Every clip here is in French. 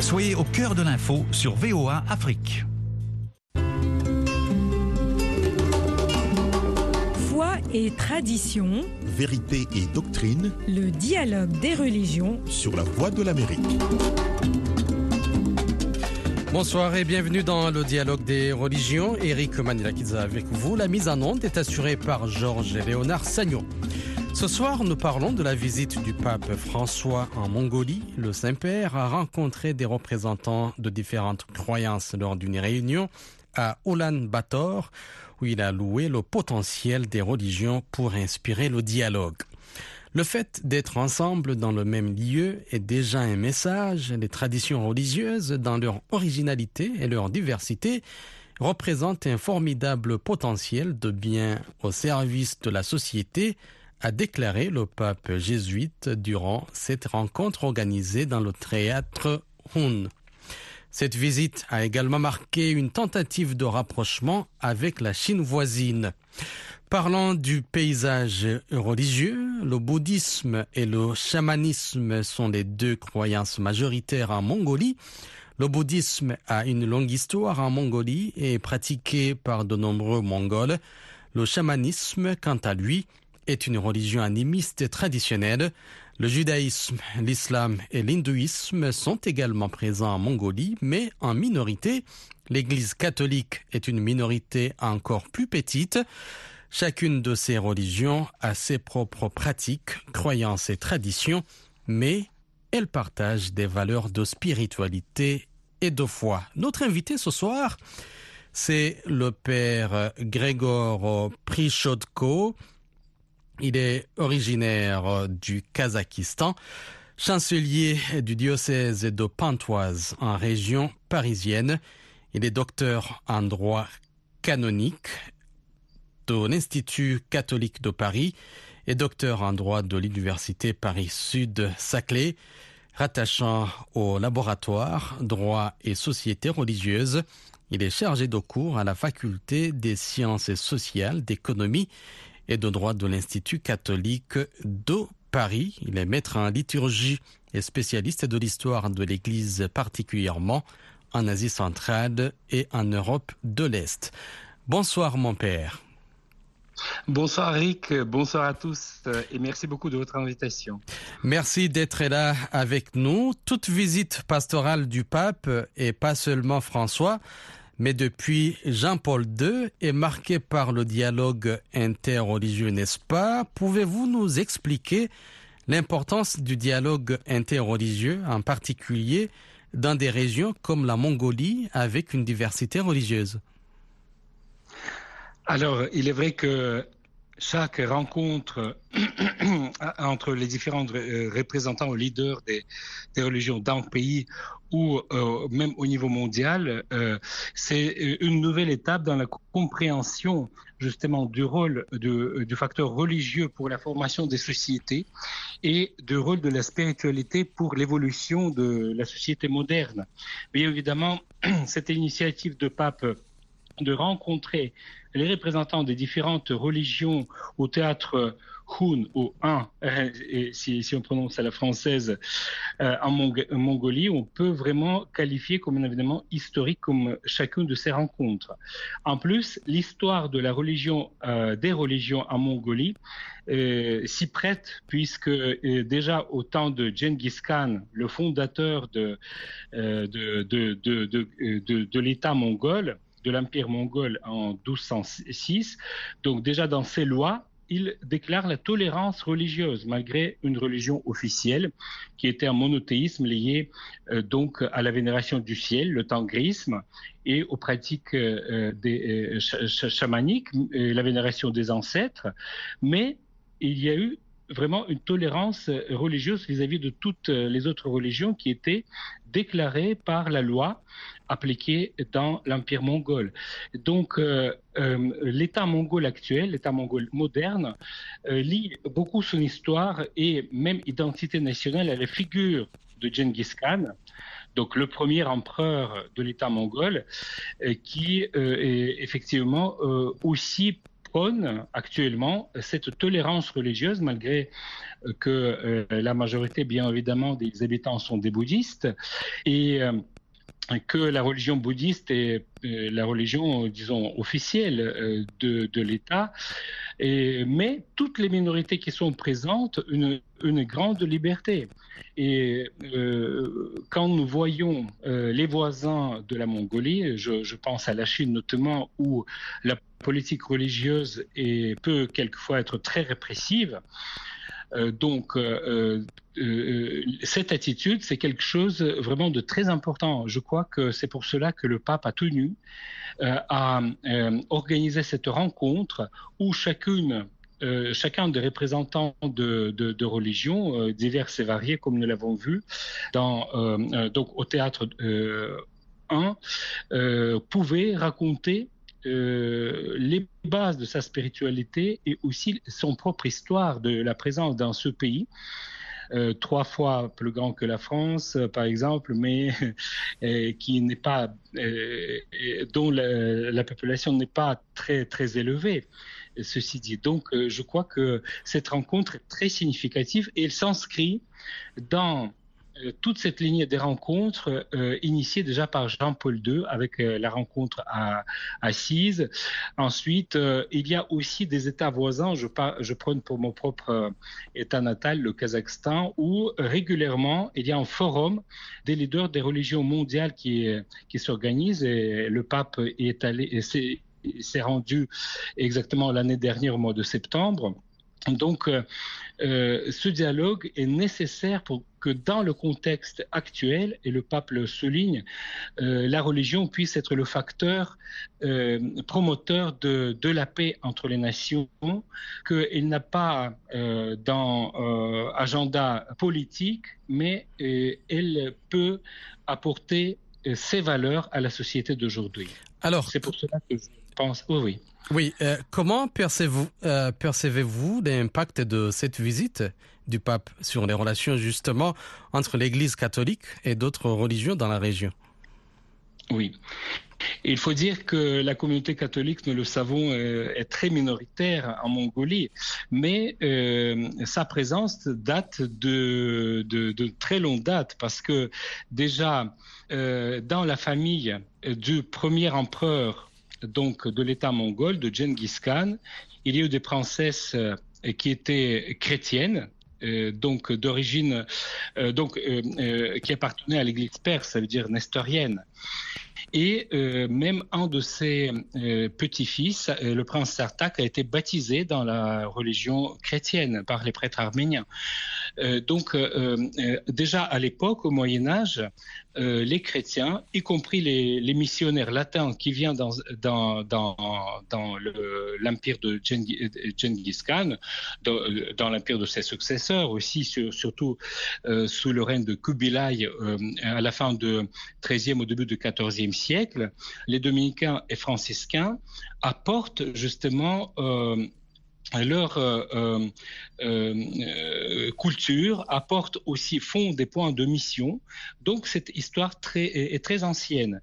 Soyez au cœur de l'info sur VOA Afrique. Foi et tradition, Vérité et doctrine le dialogue des religions. sur la voie de l'Amérique. Bonsoir et bienvenue dans le dialogue des religions. Eric Manilakidze avec vous. La mise en onde est assurée par Georges et Léonard Sagnon. Ce soir, nous parlons de la visite du pape François en Mongolie. Le Saint-Père a rencontré des représentants de différentes croyances lors d'une réunion à Ulaanbaatar où il a loué le potentiel des religions pour inspirer le dialogue. Le fait d'être ensemble dans le même lieu est déjà un message. Les traditions religieuses, dans leur originalité et leur diversité, représentent un formidable potentiel de bien au service de la société, a déclaré le pape jésuite durant cette rencontre organisée dans le théâtre Hun. Cette visite a également marqué une tentative de rapprochement avec la Chine voisine. Parlant du paysage religieux, le bouddhisme et le chamanisme sont les deux croyances majoritaires en Mongolie. Le bouddhisme a une longue histoire en Mongolie et est pratiqué par de nombreux Mongols. Le chamanisme, quant à lui, est une religion animiste traditionnelle. Le judaïsme, l'islam et l'hindouisme sont également présents en Mongolie, mais en minorité. L'Église catholique est une minorité encore plus petite. Chacune de ces religions a ses propres pratiques, croyances et traditions, mais elles partagent des valeurs de spiritualité et de foi. Notre invité ce soir, c'est le père Grégor Prichodko. Il est originaire du Kazakhstan, chancelier du diocèse de Pontoise en région parisienne. Il est docteur en droit canonique de l'Institut catholique de Paris et docteur en droit de l'Université Paris-Sud-Saclay, rattachant au laboratoire droit et société religieuse. Il est chargé de cours à la faculté des sciences sociales, d'économie et de droit de l'Institut catholique de Paris. Il est maître en liturgie et spécialiste de l'histoire de l'Église particulièrement en Asie centrale et en Europe de l'Est. Bonsoir mon père. Bonsoir Rick, bonsoir à tous euh, et merci beaucoup de votre invitation. Merci d'être là avec nous. Toute visite pastorale du pape et pas seulement François, mais depuis Jean-Paul II est marquée par le dialogue interreligieux, n'est-ce pas? Pouvez-vous nous expliquer l'importance du dialogue interreligieux, en particulier dans des régions comme la Mongolie avec une diversité religieuse? Alors, il est vrai que chaque rencontre entre les différents euh, représentants ou leaders des, religions d'un pays ou euh, même au niveau mondial, euh, c'est une nouvelle étape dans la compréhension justement du rôle du facteur religieux pour la formation des sociétés et du rôle de la spiritualité pour l'évolution de la société moderne. Bien évidemment, cette initiative de pape de rencontrer les représentants des différentes religions au théâtre Hun ou Un, si, si, on prononce à la française, euh, en, Mong en, Mongolie, on peut vraiment qualifier comme un événement historique comme chacune de ces rencontres. En plus, l'histoire euh, des religions en Mongolie euh, s'y prête puisque euh, déjà au temps de Genghis Khan, le fondateur de l'État mongol, de l'Empire mongol en 1206. Donc déjà dans ces lois, il déclare la tolérance religieuse malgré une religion officielle qui était un monothéisme lié euh, donc à la vénération du ciel, le tangrisme et aux pratiques euh, euh, ch chamaniques, la vénération des ancêtres. Mais il y a eu vraiment une tolérance religieuse vis-à-vis -vis de toutes les autres religions qui étaient déclarées par la loi appliquée dans l'Empire mongol. Donc, euh, euh, l'État mongol actuel, l'État mongol moderne, euh, lie beaucoup son histoire et même identité nationale à la figure de Genghis Khan, donc le premier empereur de l'État mongol, qui est effectivement aussi prône actuellement cette tolérance religieuse, malgré que la majorité, bien évidemment, des habitants sont des bouddhistes. Et que la religion bouddhiste est la religion, disons, officielle de, de l'État, mais toutes les minorités qui sont présentes, une, une grande liberté. Et euh, quand nous voyons euh, les voisins de la Mongolie, je, pense à la Chine notamment, où la politique religieuse peut quelquefois être très répressive, euh, donc, euh, euh, cette attitude, c'est quelque chose vraiment de très important. Je crois que c'est pour cela que le pape a tenu à organiser cette rencontre où chacune euh, chacun des représentants de, religions euh, diverses et variées, comme nous l'avons vu, dans, euh, donc au théâtre 1, pouvait raconter euh, les bases de sa spiritualité et aussi son propre histoire de la présence dans ce pays. Euh, trois fois plus grand que la France, par exemple, mais euh, qui n'est pas, dont la, la population n'est pas très très élevée. Ceci dit, donc je crois que cette rencontre est très significative et elle s'inscrit dans euh, toute cette lignée des rencontres euh, initiée déjà par Jean-Paul II avec euh, la rencontre à Assise. Ensuite, euh, il y a aussi des États voisins, je, je prends pour mon propre euh, État natal, le Kazakhstan, où régulièrement il y a un forum des leaders des religions mondiales qui, qui s'organise et le pape est allé, s'est rendu exactement l'année dernière au mois de septembre. Donc, euh, euh, ce dialogue est nécessaire pour que dans le contexte actuel, et le pape souligne, euh, la religion puisse être le facteur promoteur de, la paix entre les nations, qu'il n'a pas dans agenda politique, mais elle peut apporter ses valeurs à la société d'aujourd'hui. Alors, c'est pour cela que je pense, oui, oui. Oui, euh, comment percevez-vous euh, percevez l'impact de cette visite du pape sur les relations justement entre l'Église catholique et d'autres religions dans la région? Oui. Il faut dire que la communauté catholique, nous le savons, euh, est très minoritaire en Mongolie, mais euh, sa présence date de, très longue date parce que déjà euh, dans la famille du premier empereur donc de l'État mongol, de Genghis Khan. Il y a eu des princesses qui étaient chrétiennes, donc d'origine, donc qui appartenaient à l'Église perse, ça veut dire nestorienne. Et euh, même un de ses euh, petits-fils, euh, le prince Sartak, a été baptisé dans la religion chrétienne par les prêtres arméniens. Donc déjà à l'époque, au Moyen Âge, les chrétiens, y compris les, missionnaires latins qui viennent dans, l'empire de Genghis Khan, dans, dans l'empire de ses successeurs aussi, sur, surtout sous le règne de Kubilai à la fin du XIIIe au début du XIVe siècle, les dominicains et franciscains apportent justement euh, leur euh, euh, euh, culture apporte aussi font des points de mission. Donc cette histoire très, est très ancienne.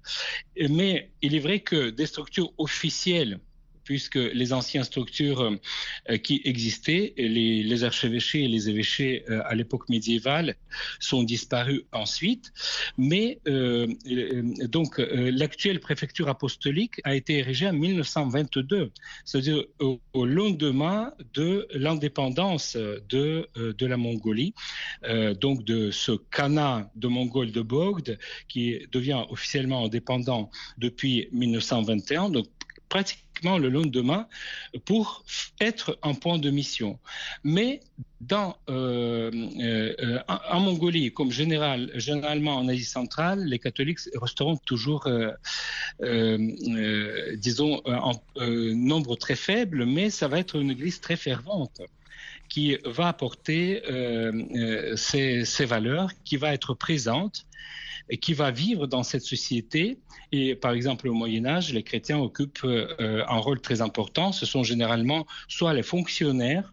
Mais il est vrai que des structures officielles puisque les anciennes structures euh, qui existaient, les, archevêchés et les évêchés euh, à l'époque médiévale, sont disparus ensuite. Mais euh, donc l'actuelle préfecture apostolique a été érigée en 1922, c'est-à-dire au, au, lendemain de l'indépendance de, de la Mongolie, donc de ce Khanat de Mongol de Bogd, qui devient officiellement indépendant depuis 1921. Donc pratiquement le lendemain pour être un point de mission. Mais dans, euh, euh, en Mongolie, comme général, généralement en Asie centrale, les catholiques resteront toujours, euh, euh disons, en nombre très faible, mais ça va être une église très fervente qui va apporter ces, ces valeurs, qui va être présente et qui va vivre dans cette société. Et par exemple, au Moyen Âge, les chrétiens occupent euh, un rôle très important. Ce sont généralement soit les fonctionnaires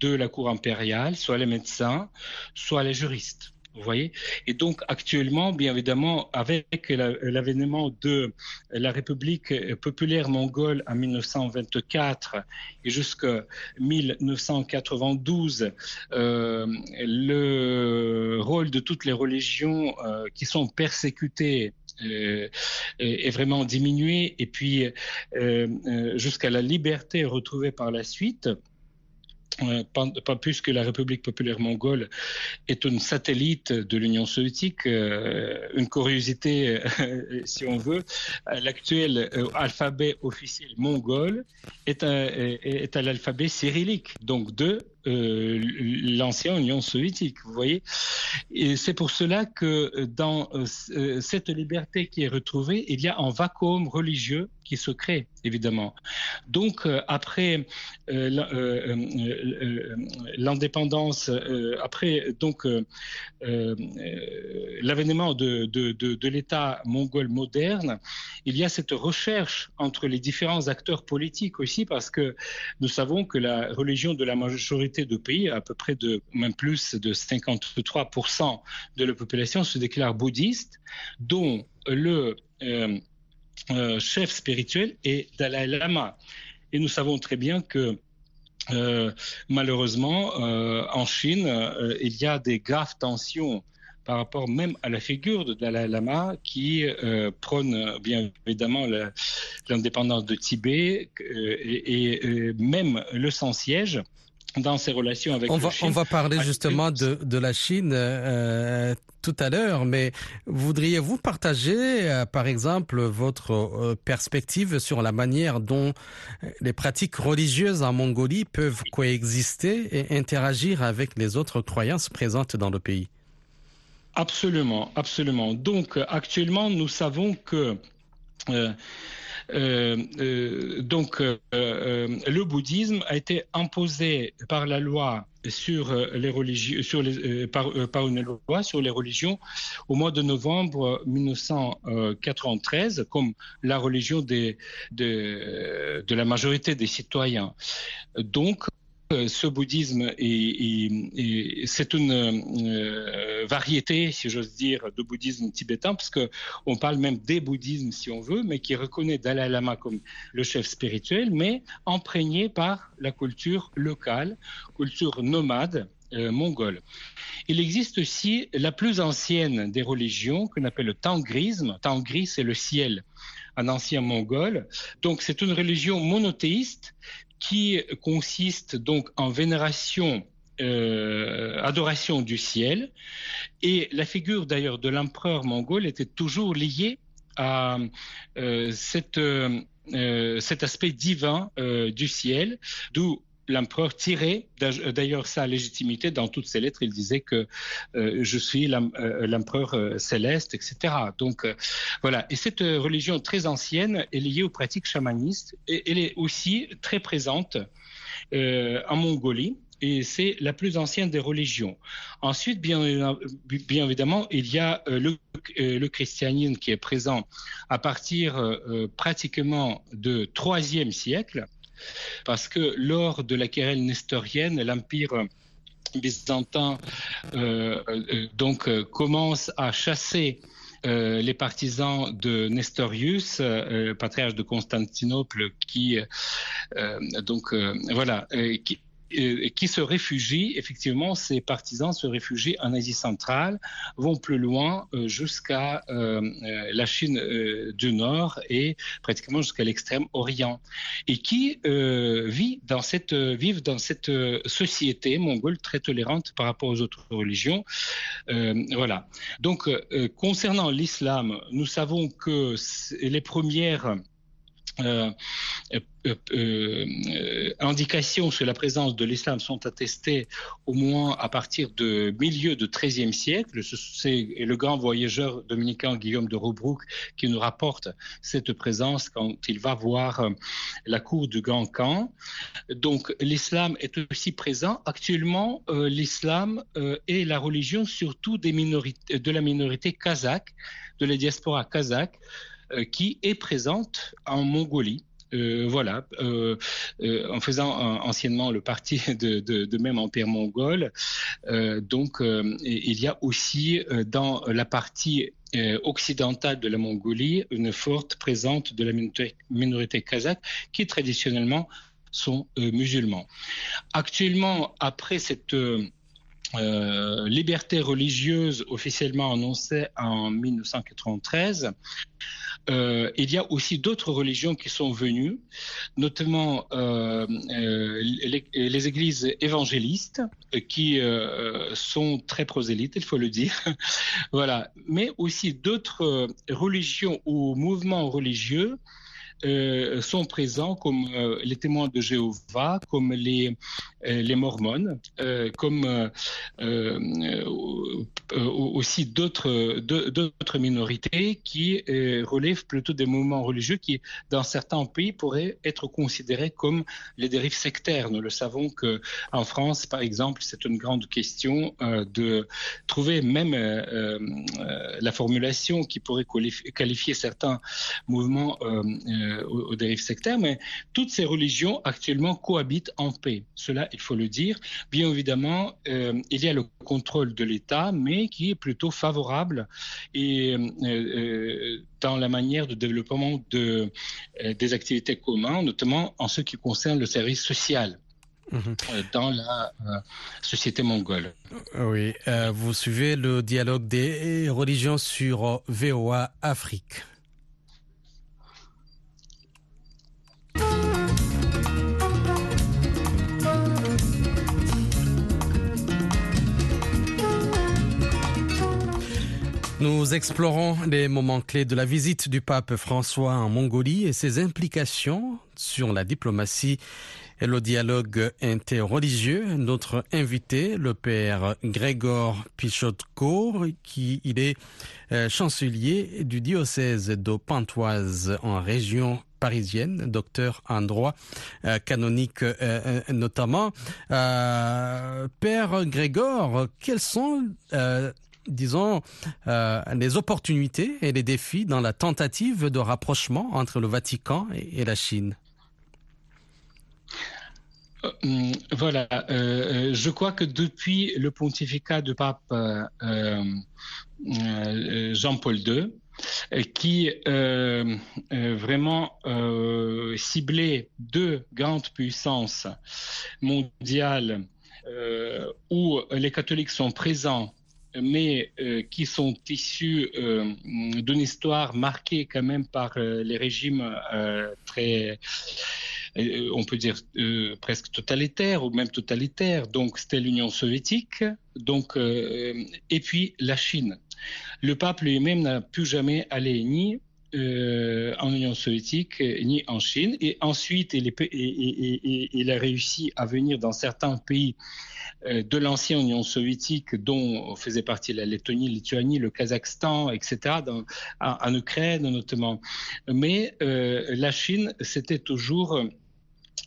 de la cour impériale, soit les médecins, soit les juristes. Vous voyez Et donc actuellement, bien évidemment, avec l'avènement de la République populaire mongole en 1924 et jusqu'à 1992, euh, le rôle de toutes les religions euh, qui sont persécutées euh, est vraiment diminué et puis jusqu'à la liberté retrouvée par la suite. Euh, pas, plus que la République populaire mongole est une satellite de l'Union soviétique. Euh, une curiosité, euh, si on veut, l'actuel alphabet officiel mongol est, est à l'alphabet cyrillique, donc de euh, l'ancienne Union soviétique, vous voyez. Et c'est pour cela que dans euh, cette liberté qui est retrouvée, il y a un vacuum religieux qui se crée, évidemment. Donc, euh, après l'indépendance, après donc l'avènement de, de l'État mongol moderne, il y a cette recherche entre les différents acteurs politiques aussi, parce que nous savons que la religion de la majorité de pays, à peu près de même plus de 53% de la population se déclare bouddhiste, dont le euh, euh, chef spirituel est Dalai Lama. Et nous savons très bien que euh, malheureusement, en Chine, il y a des graves tensions par rapport même à la figure de Dalai Lama qui prône bien évidemment l'indépendance de Tibet et, et, même le sans-siège dans ses relations avec on va, Chine. On va parler justement de, de la Chine euh, tout à l'heure, mais voudriez-vous partager, euh, par exemple, votre euh, perspective sur la manière dont les pratiques religieuses en Mongolie peuvent coexister et interagir avec les autres croyances présentes dans le pays? Absolument, absolument. Donc, actuellement, nous savons que euh, euh, euh, donc, euh, le bouddhisme a été imposé par la loi sur les religions, sur les, par, par, une loi sur les religions au mois de novembre 1993 comme la religion des, de, la majorité des citoyens. Donc, euh, ce bouddhisme est, c'est une euh, variété, si j'ose dire, de bouddhisme tibétain, parce que on parle même des bouddhismes, si on veut, mais qui reconnaît Dalai Lama comme le chef spirituel, mais imprégné par la culture locale, culture nomade, euh, mongole. Il existe aussi la plus ancienne des religions qu'on appelle le tangrisme. Tangri, c'est le ciel, un ancien mongol. Donc c'est une religion monothéiste qui consiste donc en vénération euh, adoration du ciel. Et la figure d'ailleurs de l'empereur mongol était toujours liée à euh, cette, euh, cet aspect divin du ciel, d'où l'empereur tirait d'ailleurs sa légitimité dans toutes ses lettres. Il disait que euh, je suis euh, l'empereur euh, céleste, etc. Donc voilà. Et cette religion très ancienne est liée aux pratiques chamanistes et elle est aussi très présente en Mongolie et c'est la plus ancienne des religions. Ensuite, bien, évidemment, il y a le, le, christianisme qui est présent à partir pratiquement de troisième siècle parce que lors de la querelle nestorienne, l'Empire byzantin euh, euh, donc euh, commence à chasser les partisans de Nestorius, patriarche de Constantinople, qui donc voilà, qui, qui se réfugient, effectivement, ces partisans se réfugient en Asie centrale, vont plus loin euh, jusqu'à euh, euh, la Chine du Nord et pratiquement jusqu'à l'extrême Orient, et qui vit dans cette, vivent dans cette société mongole très tolérante par rapport aux autres religions. voilà. Donc, concernant l'islam, nous savons que les premières euh, euh, euh, indications sur la présence de l'islam sont attestées au moins à partir de milieu du XIIIe siècle. C'est le grand voyageur dominicain Guillaume de Robrouck qui nous rapporte cette présence quand il va voir la cour du Grand Khan. Donc l'islam est aussi présent. Actuellement, l'islam est la religion surtout de la minorité kazakh, de la diaspora kazakh. Euh, qui est présente en Mongolie voilà, en faisant anciennement le parti de, même empire mongol. donc, il y a aussi dans la partie occidentale de la Mongolie une forte présence de la minorité, kazakh qui traditionnellement sont musulmans. Actuellement, après cette euh, liberté religieuse officiellement annoncée en 1993, euh, il y a aussi d'autres religions qui sont venues, notamment euh, les, églises évangélistes, qui sont très prosélytes, il faut le dire. voilà. Mais aussi d'autres religions ou mouvements religieux euh, sont présents comme euh, les témoins de Jéhovah, comme les, euh, les mormones, comme aussi d'autres minorités qui relèvent plutôt des mouvements religieux qui, dans certains pays, pourraient être considérés comme les dérives sectaires. Nous le savons que en France, par exemple, c'est une grande question de trouver même la formulation qui pourrait qualifier certains mouvements euh, aux, dérives sectaires, mais toutes ces religions actuellement cohabitent en paix. Cela, il faut le dire. Bien évidemment, euh, il y a le contrôle de l'État, mais qui est plutôt favorable et euh, dans la manière de développement de, des activités communes, notamment en ce qui concerne le service social. Mhm. dans la société mongole. Oui, vous suivez le dialogue des religions sur VOA Afrique. Nous explorons les moments clés de la visite du pape François en Mongolie et ses implications sur la diplomatie et le dialogue interreligieux. Notre invité, le père Grégor Pichotko, qui il est euh, chancelier du diocèse de Pantoise en région parisienne, docteur en droit euh, canonique euh, notamment. père Grégor, quels sont disons, euh, les opportunités et les défis dans la tentative de rapprochement entre le Vatican et, la Chine. Euh, hum, voilà, euh, je crois que depuis le pontificat du pape Jean-Paul II, qui vraiment ciblait deux grandes puissances mondiales où les catholiques sont présents mais euh, qui sont issus euh, d'une histoire marquée quand même par euh, les régimes très, on peut dire presque totalitaires ou même totalitaires. Donc c'était l'Union soviétique, donc et puis la Chine. Le pape lui-même n'a pu jamais aller ni en Union soviétique ni en Chine. Et ensuite, il, a réussi à venir dans certains pays euh, de l'ancienne Union soviétique, dont faisait partie la Lettonie, Lituanie, le Kazakhstan, etc., en, Ukraine notamment. Mais euh, la Chine, c'était toujours...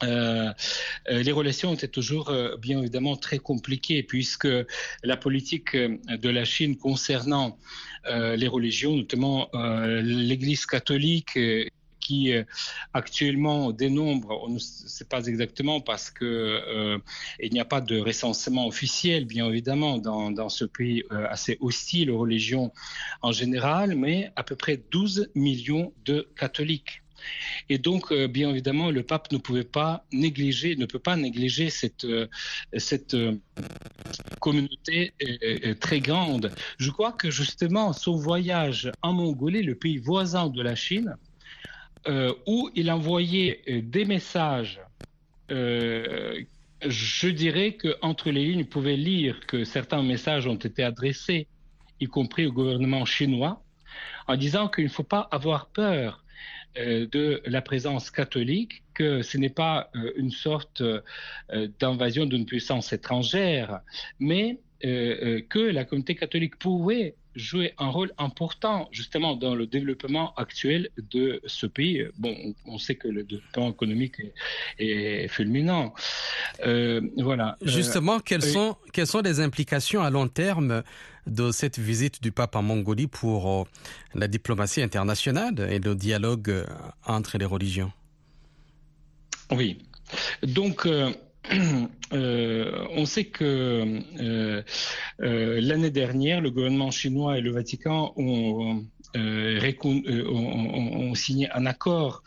Euh, les relations étaient toujours bien évidemment très compliquées puisque la politique de la Chine concernant les religions, notamment l'Église catholique qui euh, actuellement dénombre, on ne sait pas exactement parce que euh, il n'y a pas de recensement officiel, bien évidemment, dans, dans ce pays euh, assez hostile aux religions en général, mais à peu près 12 millions de catholiques. Et donc, bien évidemment, le pape ne pouvait pas négliger, ne peut pas négliger cette, cette communauté très grande. Je crois que justement, son voyage en Mongolie, le pays voisin de la Chine, euh, où il envoyait euh, des messages. Euh, je dirais qu'entre les lignes, il pouvait lire que certains messages ont été adressés, y compris au gouvernement chinois, en disant qu'il ne faut pas avoir peur de la présence catholique, que ce n'est pas une sorte d'invasion d'une puissance étrangère, mais que la communauté catholique pouvait jouer un rôle important justement dans le développement actuel de ce pays. Bon, on sait que le développement économique est, fulminant. Euh, voilà. Euh, justement, quelles, sont, quelles sont les implications à long terme de cette visite du pape en Mongolie pour euh, la diplomatie internationale et le dialogue entre les religions? Oui. Donc, euh, euh, on sait que euh, l'année dernière, le gouvernement chinois et le Vatican ont, signé un accord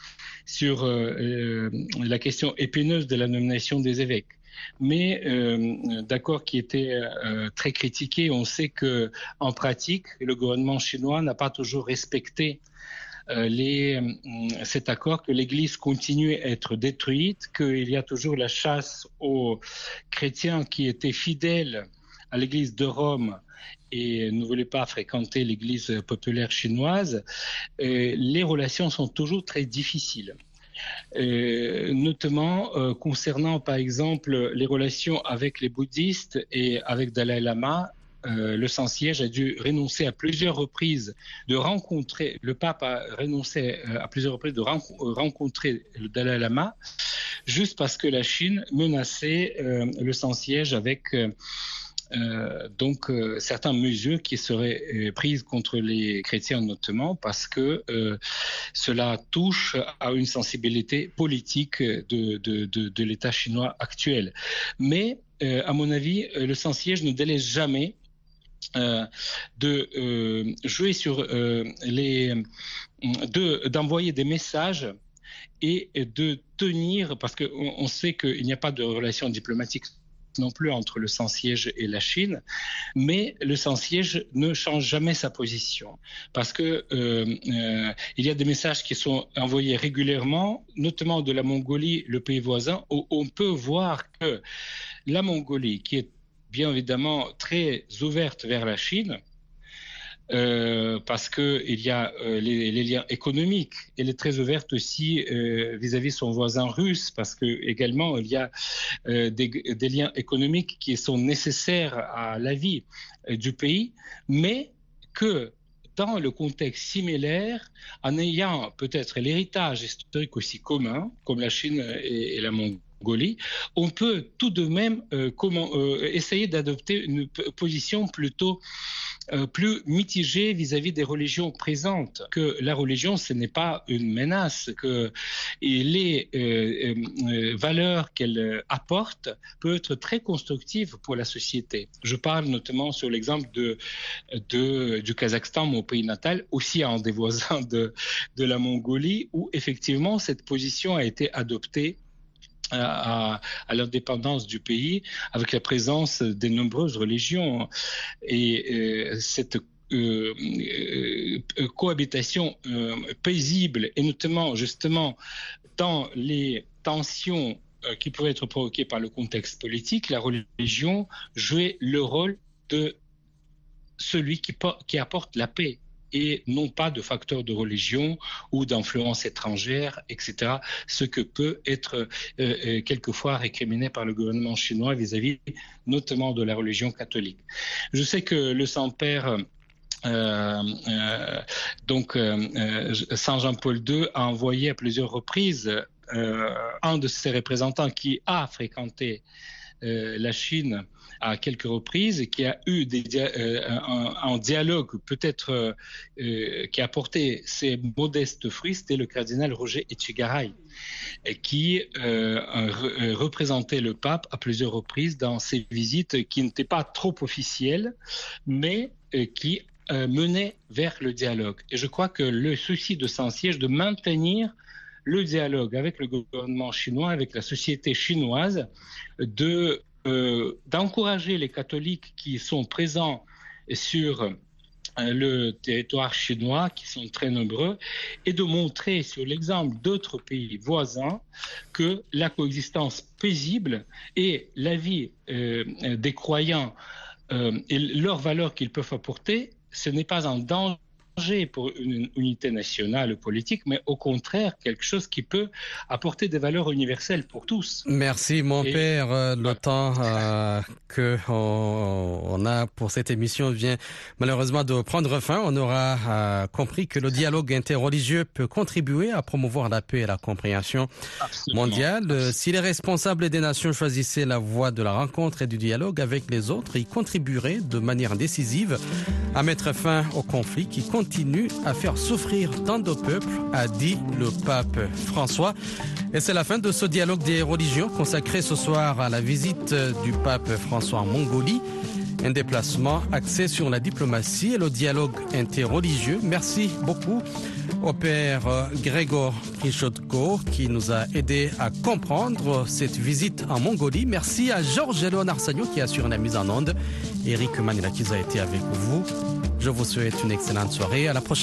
sur la question épineuse de la nomination des évêques mais euh, d'accord qui était très critiqué. On sait que en pratique, le gouvernement chinois n'a pas toujours respecté euh, les, euh, cet accord que l'Église continue à être détruite, qu'il y a toujours la chasse aux chrétiens qui étaient fidèles à l'Église de Rome et ne voulaient pas fréquenter l'Église populaire chinoise, euh, les relations sont toujours très difficiles. notamment concernant par exemple les relations avec les bouddhistes et avec Dalai Lama euh, le Saint-Siège a dû renoncer à plusieurs reprises de rencontrer, le pape a renoncé euh, à plusieurs reprises de euh, rencontrer le Dalai Lama, juste parce que la Chine menaçait le Saint-Siège avec donc certaines mesures qui seraient prises contre les chrétiens notamment parce que cela touche à une sensibilité politique de, de l'État chinois actuel. Mais à mon avis, le Saint-Siège ne délaisse jamais euh, de euh, jouer sur euh, les, d'envoyer des messages et de tenir, parce qu'on on sait qu'il n'y a pas de relation diplomatique non plus entre le sans-siège et la Chine, mais le sans-siège ne change jamais sa position. Parce que il y a des messages qui sont envoyés régulièrement, notamment de la Mongolie, le pays voisin, où on peut voir que la Mongolie, qui est bien évidemment très ouverte vers la Chine. Euh, parce qu'il y a euh, les, liens économiques. Elle est très ouverte aussi euh, vis-à-vis son voisin russe, parce que également il y a des, des, liens économiques qui sont nécessaires à la vie du pays, mais que dans le contexte similaire, en ayant peut-être l'héritage historique aussi commun, comme la Chine et la Mongolie, on peut tout de même euh, euh, essayer d'adopter une position plutôt euh, plus mitigée vis-à-vis des religions présentes, que la religion, ce n'est pas une menace, que les valeurs qu'elle apporte peuvent être très constructives pour la société. Je parle notamment sur l'exemple du Kazakhstan, mon pays natal, aussi un des voisins de la Mongolie, où effectivement cette position a été adoptée à, l'indépendance du pays avec la présence des nombreuses religions. Et euh, cette euh, euh, cohabitation paisible et notamment justement dans les tensions qui pourraient être provoquées par le contexte politique, la religion jouait le rôle de celui qui, qui apporte la paix et non pas de facteurs de religion ou d'influence étrangère, etc. Ce que peut être euh, euh, quelquefois récriminé par le gouvernement chinois vis-à-vis notamment de la religion catholique. Je sais que le Saint-Père euh, donc Saint Jean-Paul II a envoyé à plusieurs reprises un de ses représentants qui a fréquenté la Chine à quelques reprises qui a eu euh, un, dialogue peut-être euh, euh, qui a porté ses modestes fruits, c'était le cardinal Roger Etchegaray, qui représentait le pape à plusieurs reprises dans ses visites qui n'étaient pas trop officielles, mais qui menaient vers le dialogue. Et je crois que le souci de Saint-Siège de maintenir le dialogue avec le gouvernement chinois, avec la société chinoise, de euh, d'encourager les catholiques qui sont présents sur euh, le territoire chinois, qui sont très nombreux, et de montrer sur l'exemple d'autres pays voisins que la coexistence paisible et la vie euh, des croyants et leurs valeurs qu'ils peuvent apporter, ce n'est pas un danger pour une unité nationale politique, mais au contraire quelque chose qui peut apporter des valeurs universelles pour tous. Merci mon père. Euh, le temps euh, que on, a pour cette émission vient malheureusement de prendre fin. On aura euh, compris que le dialogue interreligieux peut contribuer à promouvoir la paix et la compréhension mondiale. Si les responsables des nations choisissaient la voie de la rencontre et du dialogue avec les autres, ils contribueraient de manière décisive à mettre fin au conflit qui continue continue à faire souffrir tant de peuples, a dit le pape François. Et c'est la fin de ce dialogue des religions consacré ce soir à la visite du pape François en Mongolie. Un déplacement axé sur la diplomatie et le dialogue interreligieux. Merci beaucoup au père Grégor Kichotko qui nous a aidé à comprendre cette visite en Mongolie. Merci à Georges Léonard Sagno qui assure la mise en onde. Eric Manila qui a été avec vous. Je vous souhaite une excellente soirée. À la prochaine.